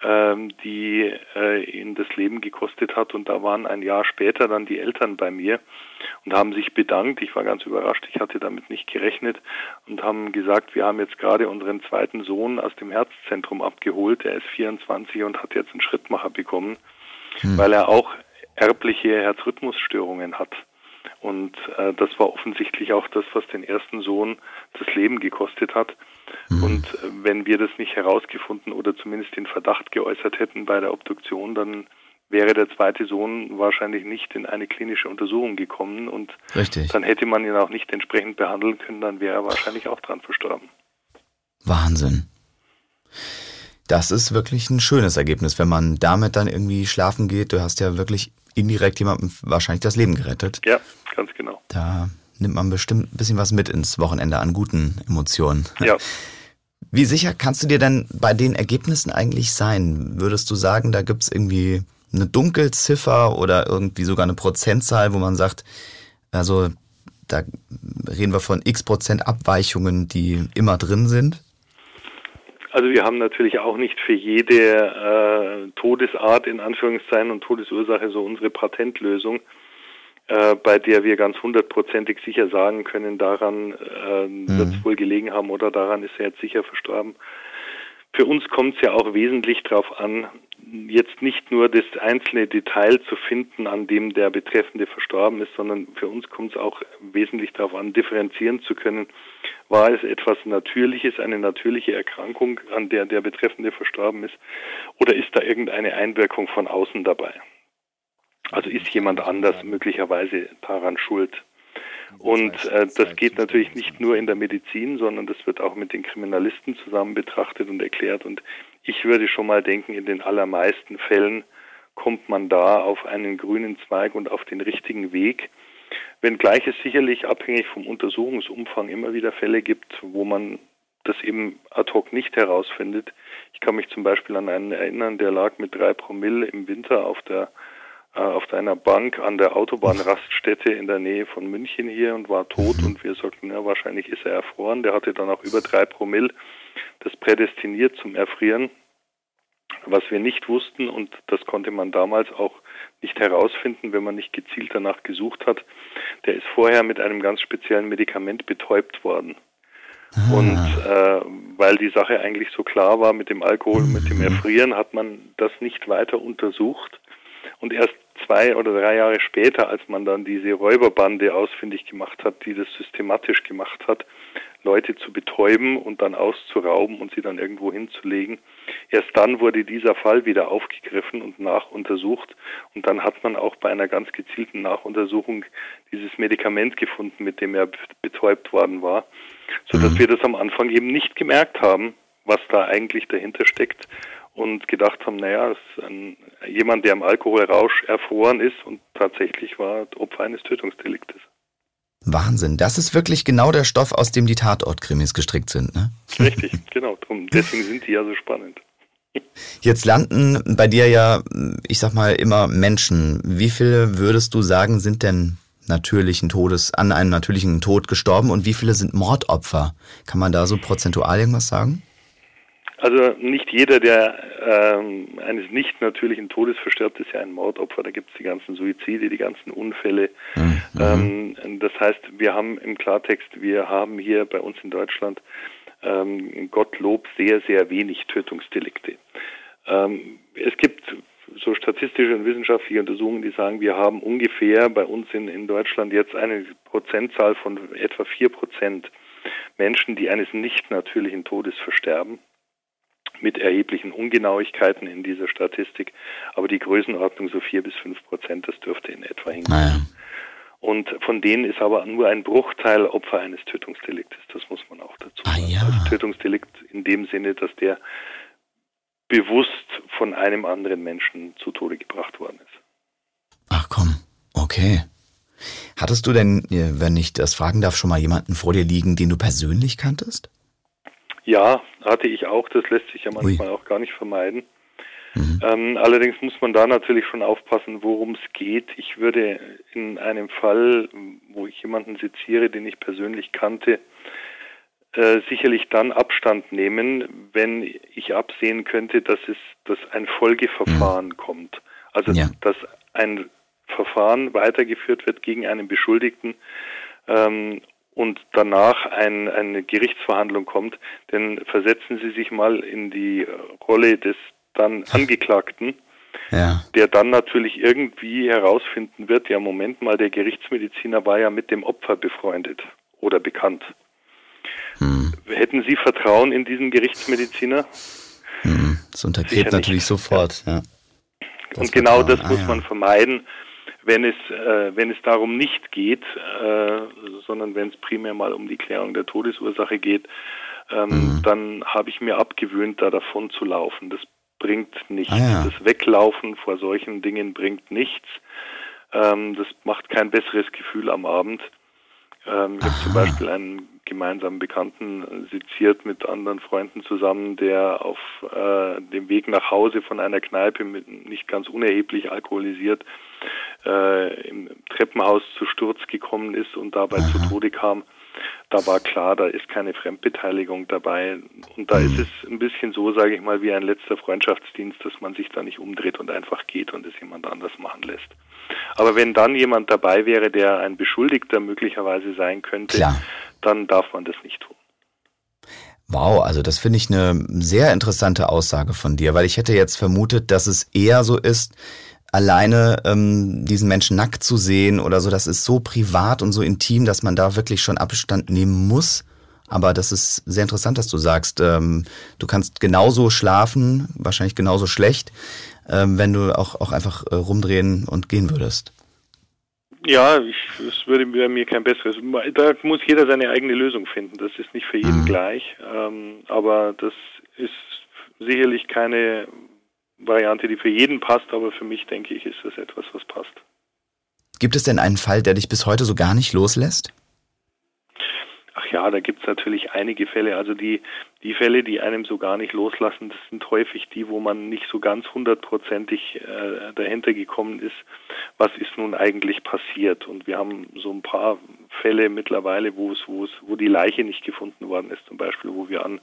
Speaker 3: ähm, die äh, ihn das Leben gekostet hat. Und da waren ein Jahr später dann die Eltern bei mir und haben sich bedankt. Ich war ganz überrascht, ich hatte damit nicht gerechnet und haben gesagt, wir haben jetzt gerade unseren zweiten Sohn aus dem Herzzentrum abgeholt. Er ist 24 und hat jetzt einen Schrittmacher bekommen, hm. weil er auch erbliche Herzrhythmusstörungen hat. Und äh, das war offensichtlich auch das, was den ersten Sohn das Leben gekostet hat. Mhm. Und äh, wenn wir das nicht herausgefunden oder zumindest den Verdacht geäußert hätten bei der Obduktion, dann wäre der zweite Sohn wahrscheinlich nicht in eine klinische Untersuchung gekommen und Richtig. dann hätte man ihn auch nicht entsprechend behandeln können, dann wäre er wahrscheinlich auch dran verstorben.
Speaker 2: Wahnsinn. Das ist wirklich ein schönes Ergebnis, wenn man damit dann irgendwie schlafen geht. Du hast ja wirklich indirekt jemandem wahrscheinlich das Leben gerettet.
Speaker 3: Ja, ganz genau.
Speaker 2: Da nimmt man bestimmt ein bisschen was mit ins Wochenende an guten Emotionen.
Speaker 3: Ja. [laughs]
Speaker 2: Wie sicher kannst du dir denn bei den Ergebnissen eigentlich sein? Würdest du sagen, da gibt es irgendwie eine Dunkelziffer oder irgendwie sogar eine Prozentzahl, wo man sagt, also da reden wir von x Prozent Abweichungen, die immer drin sind?
Speaker 3: Also wir haben natürlich auch nicht für jede äh, Todesart in Anführungszeichen und Todesursache so unsere Patentlösung. äh, bei der wir ganz hundertprozentig sicher sagen können, daran äh, mhm. wird es wohl gelegen haben oder daran ist er jetzt sicher verstorben. Für uns kommt es ja auch wesentlich darauf an, jetzt nicht nur das einzelne Detail zu finden, an dem der Betreffende verstorben ist, sondern für uns kommt es auch wesentlich darauf an, differenzieren zu können. War es etwas Natürliches, eine natürliche Erkrankung, an der der Betreffende verstorben ist, oder ist da irgendeine Einwirkung von außen dabei? Also ist jemand anders möglicherweise daran schuld? Und äh, das geht natürlich nicht nur in der Medizin, sondern das wird auch mit den Kriminalisten zusammen betrachtet und erklärt. Und ich würde schon mal denken, in den allermeisten Fällen kommt man da auf einen grünen Zweig und auf den richtigen Weg. Wenngleich es sicherlich abhängig vom Untersuchungsumfang immer wieder Fälle gibt, wo man das eben ad hoc nicht herausfindet. Ich kann mich zum Beispiel an einen erinnern, der lag mit drei Promille im Winter auf der auf einer Bank an der Autobahnraststätte in der Nähe von München hier und war tot und wir sagten, ja, wahrscheinlich ist er erfroren. Der hatte dann auch über drei Promille, das prädestiniert zum Erfrieren. Was wir nicht wussten und das konnte man damals auch nicht herausfinden, wenn man nicht gezielt danach gesucht hat, der ist vorher mit einem ganz speziellen Medikament betäubt worden. Ah. Und äh, weil die Sache eigentlich so klar war mit dem Alkohol, mit dem Erfrieren, hat man das nicht weiter untersucht. Und erst zwei oder drei Jahre später, als man dann diese Räuberbande ausfindig gemacht hat, die das systematisch gemacht hat, Leute zu betäuben und dann auszurauben und sie dann irgendwo hinzulegen. Erst dann wurde dieser Fall wieder aufgegriffen und nachuntersucht und dann hat man auch bei einer ganz gezielten Nachuntersuchung dieses Medikament gefunden, mit dem er betäubt worden war, sodass mhm. wir das am Anfang eben nicht gemerkt haben, was da eigentlich dahinter steckt und gedacht haben, naja, ein, jemand, der im Alkoholrausch erfroren ist und tatsächlich war Opfer eines Tötungsdeliktes.
Speaker 2: Wahnsinn, das ist wirklich genau der Stoff, aus dem die Tatortkrimis gestrickt sind, ne?
Speaker 3: Richtig, [laughs] genau, drum. Deswegen sind die ja so spannend.
Speaker 2: Jetzt landen bei dir ja, ich sag mal, immer Menschen. Wie viele würdest du sagen, sind denn natürlichen Todes, an einem natürlichen Tod gestorben und wie viele sind Mordopfer? Kann man da so prozentual irgendwas sagen?
Speaker 3: Also nicht jeder, der ähm, eines nicht natürlichen Todes verstirbt, ist ja ein Mordopfer. Da gibt es die ganzen Suizide, die ganzen Unfälle. Mhm. Ähm, das heißt, wir haben im Klartext, wir haben hier bei uns in Deutschland ähm, Gottlob sehr, sehr wenig Tötungsdelikte. Ähm, es gibt so statistische und wissenschaftliche Untersuchungen, die sagen, wir haben ungefähr bei uns in, in Deutschland jetzt eine Prozentzahl von etwa vier Prozent Menschen, die eines nicht natürlichen Todes versterben mit erheblichen Ungenauigkeiten in dieser Statistik, aber die Größenordnung so vier bis fünf Prozent, das dürfte in etwa hingehen. Naja. Und von denen ist aber nur ein Bruchteil Opfer eines Tötungsdeliktes. Das muss man auch dazu
Speaker 2: ah,
Speaker 3: sagen.
Speaker 2: Ja.
Speaker 3: Also Tötungsdelikt in dem Sinne, dass der bewusst von einem anderen Menschen zu Tode gebracht worden ist.
Speaker 2: Ach komm, okay. Hattest du denn, wenn ich das fragen darf, schon mal jemanden vor dir liegen, den du persönlich kanntest?
Speaker 3: Ja, hatte ich auch. Das lässt sich ja manchmal Ui. auch gar nicht vermeiden. Mhm. Ähm, allerdings muss man da natürlich schon aufpassen, worum es geht. Ich würde in einem Fall, wo ich jemanden seziere, den ich persönlich kannte, äh, sicherlich dann Abstand nehmen, wenn ich absehen könnte, dass es dass ein Folgeverfahren mhm. kommt. Also ja. dass ein Verfahren weitergeführt wird gegen einen Beschuldigten ähm, und danach ein, eine Gerichtsverhandlung kommt, denn versetzen Sie sich mal in die Rolle des dann Angeklagten, [laughs] ja. der dann natürlich irgendwie herausfinden wird, ja Moment mal, der Gerichtsmediziner war ja mit dem Opfer befreundet oder bekannt. Hm. Hätten Sie Vertrauen in diesen Gerichtsmediziner?
Speaker 2: Hm. Das untergräbt natürlich sofort, ja.
Speaker 3: Und genau das ah, muss ja. man vermeiden wenn es, äh, wenn es darum nicht geht, äh, sondern wenn es primär mal um die Klärung der Todesursache geht, ähm, mhm. dann habe ich mir abgewöhnt, da davon zu laufen. Das bringt nichts. Ah, ja. Das Weglaufen vor solchen Dingen bringt nichts. Ähm, das macht kein besseres Gefühl am Abend. Ähm, ich habe zum Beispiel einen gemeinsamen Bekannten seziert mit anderen Freunden zusammen, der auf äh, dem Weg nach Hause von einer Kneipe mit nicht ganz unerheblich alkoholisiert äh, im Treppenhaus zu Sturz gekommen ist und dabei Aha. zu Tode kam. da war klar, da ist keine Fremdbeteiligung dabei. Und da ist es ein bisschen so, sage ich mal, wie ein letzter Freundschaftsdienst, dass man sich da nicht umdreht und einfach geht und es jemand anders machen lässt. Aber wenn dann jemand dabei wäre, der ein Beschuldigter möglicherweise sein könnte, Klar. Dann darf man das nicht tun.
Speaker 2: Wow, also das finde ich eine sehr interessante Aussage von dir, weil ich hätte jetzt vermutet, dass es eher so ist, alleine ähm, diesen Menschen nackt zu sehen oder so, das ist so privat und so intim, dass man da wirklich schon Abstand nehmen muss. Aber das ist sehr interessant, dass du sagst, ähm, du kannst genauso schlafen, wahrscheinlich genauso schlecht, ähm, wenn du auch, auch einfach äh, rumdrehen und gehen würdest.
Speaker 3: Ja, ich, es würde bei mir kein besseres. Da muss jeder seine eigene Lösung finden. Das ist nicht für jeden mhm. gleich. Ähm, aber das ist sicherlich keine Variante, die für jeden passt, aber für mich, denke ich, ist das etwas, was passt.
Speaker 2: Gibt es denn einen Fall, der dich bis heute so gar nicht loslässt?
Speaker 3: Ach ja, da gibt es natürlich einige Fälle. Also die, die Fälle, die einem so gar nicht loslassen, das sind häufig die, wo man nicht so ganz hundertprozentig äh, dahinter gekommen ist, was ist nun eigentlich passiert. Und wir haben so ein paar Fälle mittlerweile, wo es, wo es, wo die Leiche nicht gefunden worden ist, zum Beispiel, wo wir an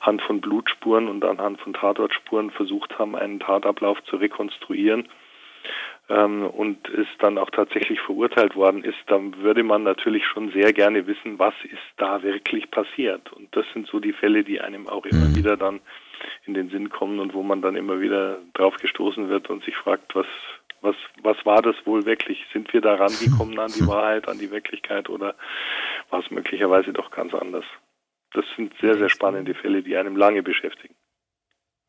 Speaker 3: anhand von Blutspuren und anhand von Tatortspuren versucht haben, einen Tatablauf zu rekonstruieren ähm, und es dann auch tatsächlich verurteilt worden ist, dann würde man natürlich schon sehr gerne wissen, was ist da wirklich passiert. Und das sind so die Fälle, die einem auch immer mhm. wieder dann in den Sinn kommen und wo man dann immer wieder drauf gestoßen wird und sich fragt, was, was, was war das wohl wirklich? Sind wir da rangekommen an die [laughs] Wahrheit, an die Wirklichkeit oder war es möglicherweise doch ganz anders? Das sind sehr, sehr spannende Fälle, die einem lange beschäftigen.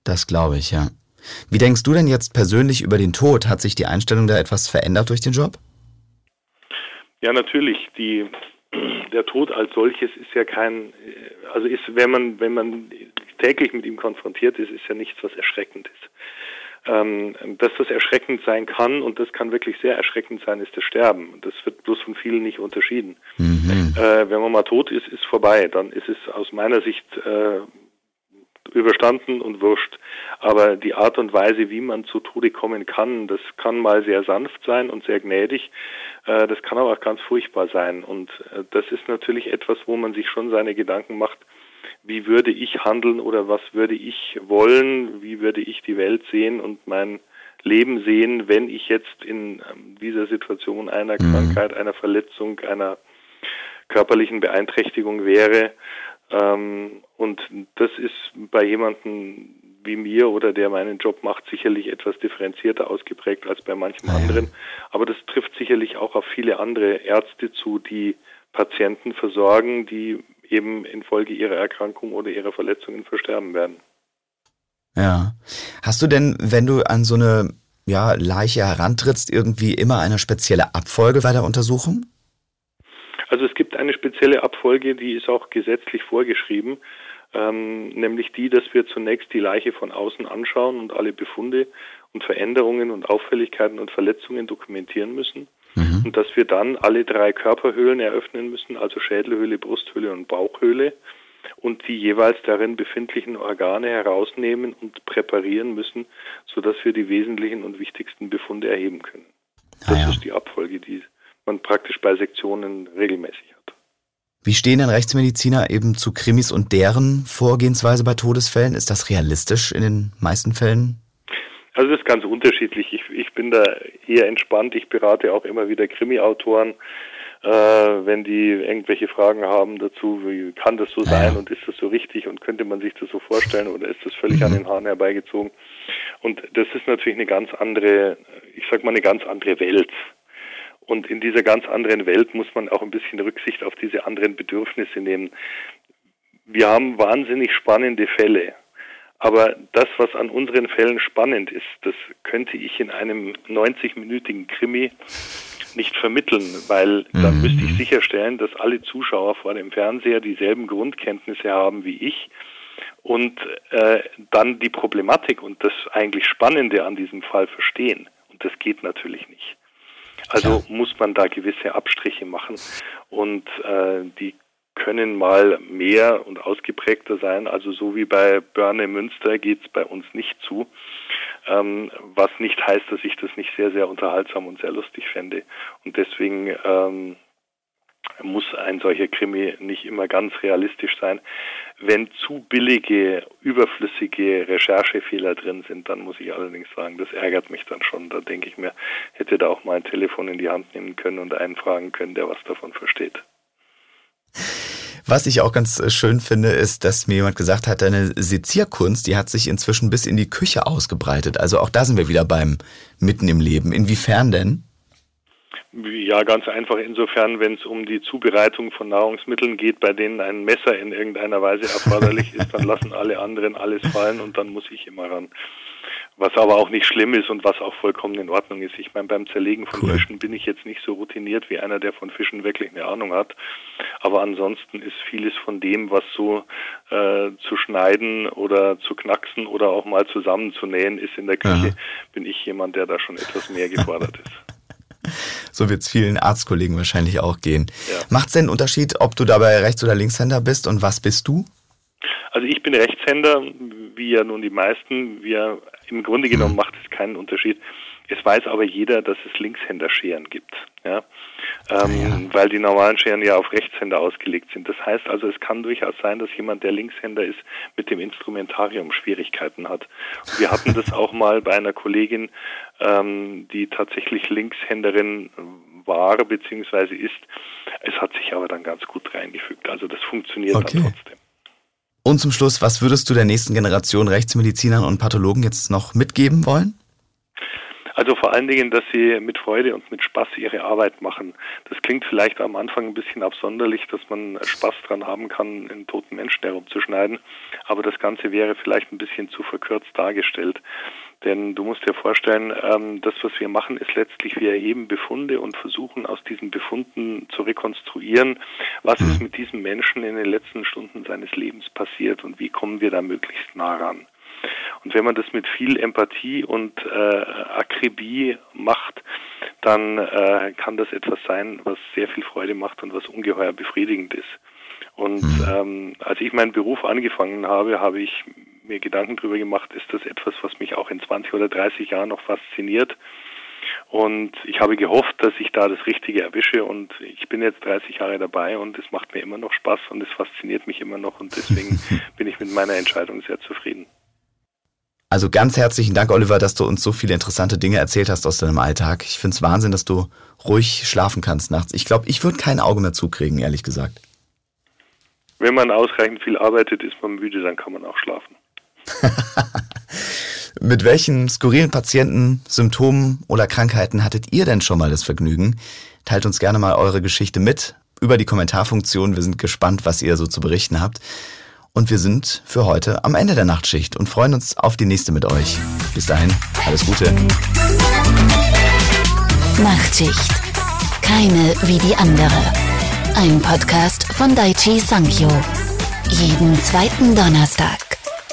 Speaker 2: Das glaube ich, ja. Wie denkst du denn jetzt persönlich über den Tod? Hat sich die Einstellung da etwas verändert durch den Job?
Speaker 3: Ja, natürlich. Die, der Tod als solches ist ja kein, also ist, wenn man, wenn man täglich mit ihm konfrontiert ist, ist ja nichts, was erschreckend ist. Ähm, dass das erschreckend sein kann und das kann wirklich sehr erschreckend sein, ist das Sterben. Das wird bloß von vielen nicht unterschieden. Mhm. Äh, wenn man mal tot ist, ist vorbei. Dann ist es aus meiner Sicht äh, überstanden und wurscht. Aber die Art und Weise, wie man zu Tode kommen kann, das kann mal sehr sanft sein und sehr gnädig. Äh, das kann aber auch ganz furchtbar sein. Und äh, das ist natürlich etwas, wo man sich schon seine Gedanken macht, wie würde ich handeln oder was würde ich wollen, wie würde ich die Welt sehen und mein Leben sehen, wenn ich jetzt in ähm, dieser Situation einer mhm. Krankheit, einer Verletzung, einer körperlichen Beeinträchtigung wäre. Ähm, und das ist bei jemandem wie mir oder der meinen Job macht, sicherlich etwas differenzierter ausgeprägt als bei manchem ja. anderen. Aber das trifft sicherlich auch auf viele andere Ärzte zu, die Patienten versorgen, die eben infolge ihrer Erkrankung oder ihrer Verletzungen versterben werden.
Speaker 2: Ja. Hast du denn, wenn du an so eine ja, Leiche herantrittst, irgendwie immer eine spezielle Abfolge bei der Untersuchung?
Speaker 3: Also es gibt eine spezielle Abfolge, die ist auch gesetzlich vorgeschrieben, ähm, nämlich die, dass wir zunächst die Leiche von außen anschauen und alle Befunde und Veränderungen und Auffälligkeiten und Verletzungen dokumentieren müssen mhm. und dass wir dann alle drei Körperhöhlen eröffnen müssen, also Schädelhöhle, Brusthöhle und Bauchhöhle und die jeweils darin befindlichen Organe herausnehmen und präparieren müssen, sodass wir die wesentlichen und wichtigsten Befunde erheben können. Das ah ja. ist die Abfolge, die man praktisch bei Sektionen regelmäßig hat.
Speaker 2: Wie stehen denn Rechtsmediziner eben zu Krimis und deren Vorgehensweise bei Todesfällen? Ist das realistisch in den meisten Fällen?
Speaker 3: Also das ist ganz unterschiedlich. Ich, ich bin da eher entspannt. Ich berate auch immer wieder Krimi-Autoren, äh, wenn die irgendwelche Fragen haben dazu, wie kann das so sein und ist das so richtig und könnte man sich das so vorstellen oder ist das völlig mhm. an den Haaren herbeigezogen? Und das ist natürlich eine ganz andere, ich sag mal eine ganz andere Welt. Und in dieser ganz anderen Welt muss man auch ein bisschen Rücksicht auf diese anderen Bedürfnisse nehmen. Wir haben wahnsinnig spannende Fälle. Aber das, was an unseren Fällen spannend ist, das könnte ich in einem 90-minütigen Krimi nicht vermitteln, weil dann mhm. müsste ich sicherstellen, dass alle Zuschauer vor dem Fernseher dieselben Grundkenntnisse haben wie ich und äh, dann die Problematik und das eigentlich Spannende an diesem Fall verstehen. Und das geht natürlich nicht. Also muss man da gewisse Abstriche machen und äh, die können mal mehr und ausgeprägter sein. Also so wie bei Börne Münster geht es bei uns nicht zu, ähm, was nicht heißt, dass ich das nicht sehr, sehr unterhaltsam und sehr lustig fände. Und deswegen ähm, muss ein solcher Krimi nicht immer ganz realistisch sein. Wenn zu billige, überflüssige Recherchefehler drin sind, dann muss ich allerdings sagen, das ärgert mich dann schon. Da denke ich mir, hätte da auch mal ein Telefon in die Hand nehmen können und einen fragen können, der was davon versteht.
Speaker 2: Was ich auch ganz äh, schön finde, ist, dass mir jemand gesagt hat, deine Sezierkunst, die hat sich inzwischen bis in die Küche ausgebreitet. Also auch da sind wir wieder beim Mitten im Leben. Inwiefern denn?
Speaker 3: Ja, ganz einfach insofern, wenn es um die Zubereitung von Nahrungsmitteln geht, bei denen ein Messer in irgendeiner Weise erforderlich ist, dann lassen alle anderen alles fallen und dann muss ich immer ran. Was aber auch nicht schlimm ist und was auch vollkommen in Ordnung ist. Ich meine, beim Zerlegen von cool. Fischen bin ich jetzt nicht so routiniert wie einer, der von Fischen wirklich eine Ahnung hat. Aber ansonsten ist vieles von dem, was so äh, zu schneiden oder zu knacksen oder auch mal zusammenzunähen ist in der Küche, Aha. bin ich jemand, der da schon etwas mehr gefordert ist.
Speaker 2: So wird es vielen Arztkollegen wahrscheinlich auch gehen. Ja. Macht es denn einen Unterschied, ob du dabei Rechts- oder Linkshänder bist und was bist du?
Speaker 3: Also ich bin Rechtshänder, wie ja nun die meisten. Wir, Im Grunde genommen mhm. macht es keinen Unterschied. Es weiß aber jeder, dass es Linkshänder-Scheren gibt, ja? Ähm, ja. weil die normalen Scheren ja auf Rechtshänder ausgelegt sind. Das heißt also, es kann durchaus sein, dass jemand, der Linkshänder ist, mit dem Instrumentarium Schwierigkeiten hat. Und wir hatten das auch mal bei einer Kollegin, ähm, die tatsächlich Linkshänderin war bzw. ist. Es hat sich aber dann ganz gut reingefügt. Also das funktioniert okay. dann trotzdem.
Speaker 2: Und zum Schluss, was würdest du der nächsten Generation Rechtsmedizinern und Pathologen jetzt noch mitgeben wollen?
Speaker 3: Also vor allen Dingen, dass sie mit Freude und mit Spaß ihre Arbeit machen. Das klingt vielleicht am Anfang ein bisschen absonderlich, dass man Spaß dran haben kann, einen toten Menschen herumzuschneiden, aber das Ganze wäre vielleicht ein bisschen zu verkürzt dargestellt. Denn du musst dir vorstellen, ähm, das, was wir machen, ist letztlich, wir erheben Befunde und versuchen aus diesen Befunden zu rekonstruieren, was ist mhm. mit diesem Menschen in den letzten Stunden seines Lebens passiert und wie kommen wir da möglichst nah ran. Und wenn man das mit viel Empathie und äh, Akribie macht, dann äh, kann das etwas sein, was sehr viel Freude macht und was ungeheuer befriedigend ist. Und mhm. ähm, als ich meinen Beruf angefangen habe, habe ich mir Gedanken darüber gemacht, ist das etwas, was mich auch in 20 oder 30 Jahren noch fasziniert. Und ich habe gehofft, dass ich da das Richtige erwische und ich bin jetzt 30 Jahre dabei und es macht mir immer noch Spaß und es fasziniert mich immer noch und deswegen [laughs] bin ich mit meiner Entscheidung sehr zufrieden.
Speaker 2: Also ganz herzlichen Dank, Oliver, dass du uns so viele interessante Dinge erzählt hast aus deinem Alltag. Ich finde es Wahnsinn, dass du ruhig schlafen kannst nachts. Ich glaube, ich würde kein Auge mehr zukriegen, ehrlich gesagt.
Speaker 3: Wenn man ausreichend viel arbeitet, ist man müde, dann kann man auch schlafen. [laughs]
Speaker 2: Mit welchen skurrilen Patienten, Symptomen oder Krankheiten hattet ihr denn schon mal das Vergnügen? Teilt uns gerne mal eure Geschichte mit über die Kommentarfunktion. Wir sind gespannt, was ihr so zu berichten habt. Und wir sind für heute am Ende der Nachtschicht und freuen uns auf die nächste mit euch. Bis dahin, alles Gute.
Speaker 1: Nachtschicht. Keine wie die andere. Ein Podcast von Daichi Sankyo. Jeden zweiten Donnerstag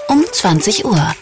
Speaker 1: um 20 Uhr.